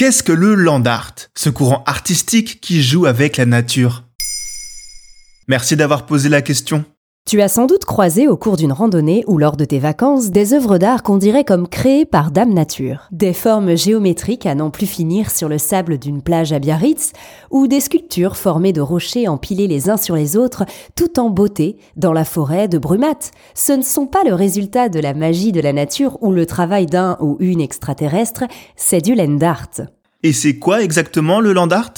Qu'est-ce que le land art, ce courant artistique qui joue avec la nature? Merci d'avoir posé la question. Tu as sans doute croisé au cours d'une randonnée ou lors de tes vacances des œuvres d'art qu'on dirait comme créées par Dame Nature. Des formes géométriques à n'en plus finir sur le sable d'une plage à Biarritz ou des sculptures formées de rochers empilés les uns sur les autres tout en beauté dans la forêt de Brumath. Ce ne sont pas le résultat de la magie de la nature ou le travail d'un ou une extraterrestre, c'est du land art. Et c'est quoi exactement le land art?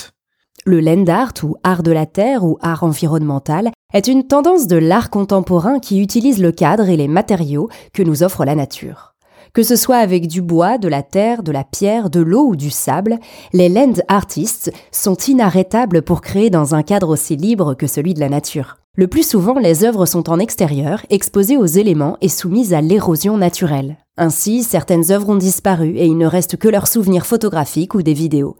Le land art ou art de la terre ou art environnemental est une tendance de l'art contemporain qui utilise le cadre et les matériaux que nous offre la nature. Que ce soit avec du bois, de la terre, de la pierre, de l'eau ou du sable, les land artists sont inarrêtables pour créer dans un cadre aussi libre que celui de la nature. Le plus souvent, les œuvres sont en extérieur, exposées aux éléments et soumises à l'érosion naturelle. Ainsi, certaines œuvres ont disparu et il ne reste que leurs souvenirs photographiques ou des vidéos.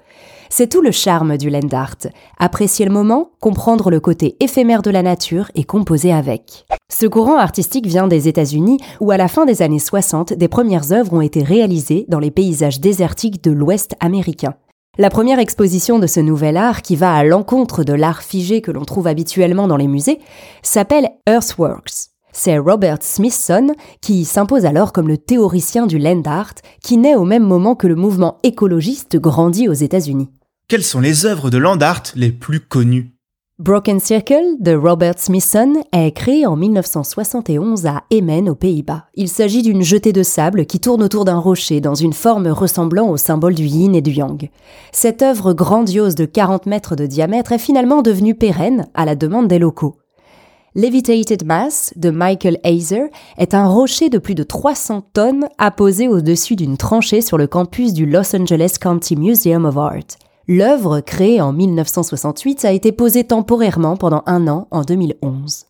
C'est tout le charme du land art. Apprécier le moment, comprendre le côté éphémère de la nature et composer avec. Ce courant artistique vient des États-Unis où à la fin des années 60, des premières œuvres ont été réalisées dans les paysages désertiques de l'Ouest américain. La première exposition de ce nouvel art, qui va à l'encontre de l'art figé que l'on trouve habituellement dans les musées, s'appelle Earthworks. C'est Robert Smithson qui s'impose alors comme le théoricien du land art, qui naît au même moment que le mouvement écologiste grandit aux États-Unis. Quelles sont les œuvres de land art les plus connues? Broken Circle de Robert Smithson est créé en 1971 à Emmen aux Pays-Bas. Il s'agit d'une jetée de sable qui tourne autour d'un rocher dans une forme ressemblant au symbole du yin et du yang. Cette œuvre grandiose de 40 mètres de diamètre est finalement devenue pérenne à la demande des locaux. Levitated Mass de Michael Hazer est un rocher de plus de 300 tonnes apposé au-dessus d'une tranchée sur le campus du Los Angeles County Museum of Art. L'œuvre, créée en 1968, a été posée temporairement pendant un an en 2011.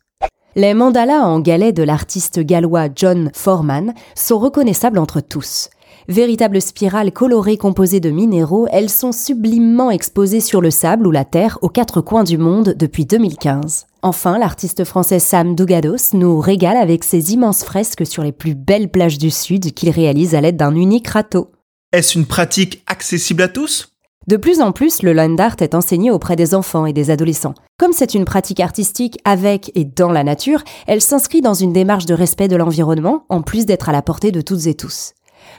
Les mandalas en galets de l'artiste gallois John Foreman sont reconnaissables entre tous. Véritables spirales colorées composées de minéraux, elles sont sublimement exposées sur le sable ou la terre aux quatre coins du monde depuis 2015. Enfin, l'artiste français Sam Dougados nous régale avec ses immenses fresques sur les plus belles plages du Sud qu'il réalise à l'aide d'un unique râteau. Est-ce une pratique accessible à tous? De plus en plus, le land art est enseigné auprès des enfants et des adolescents. Comme c'est une pratique artistique avec et dans la nature, elle s'inscrit dans une démarche de respect de l'environnement, en plus d'être à la portée de toutes et tous.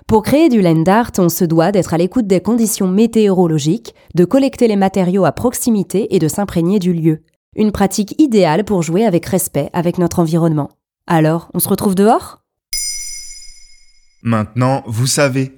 Pour créer du land art, on se doit d'être à l'écoute des conditions météorologiques, de collecter les matériaux à proximité et de s'imprégner du lieu. Une pratique idéale pour jouer avec respect avec notre environnement. Alors, on se retrouve dehors? Maintenant, vous savez,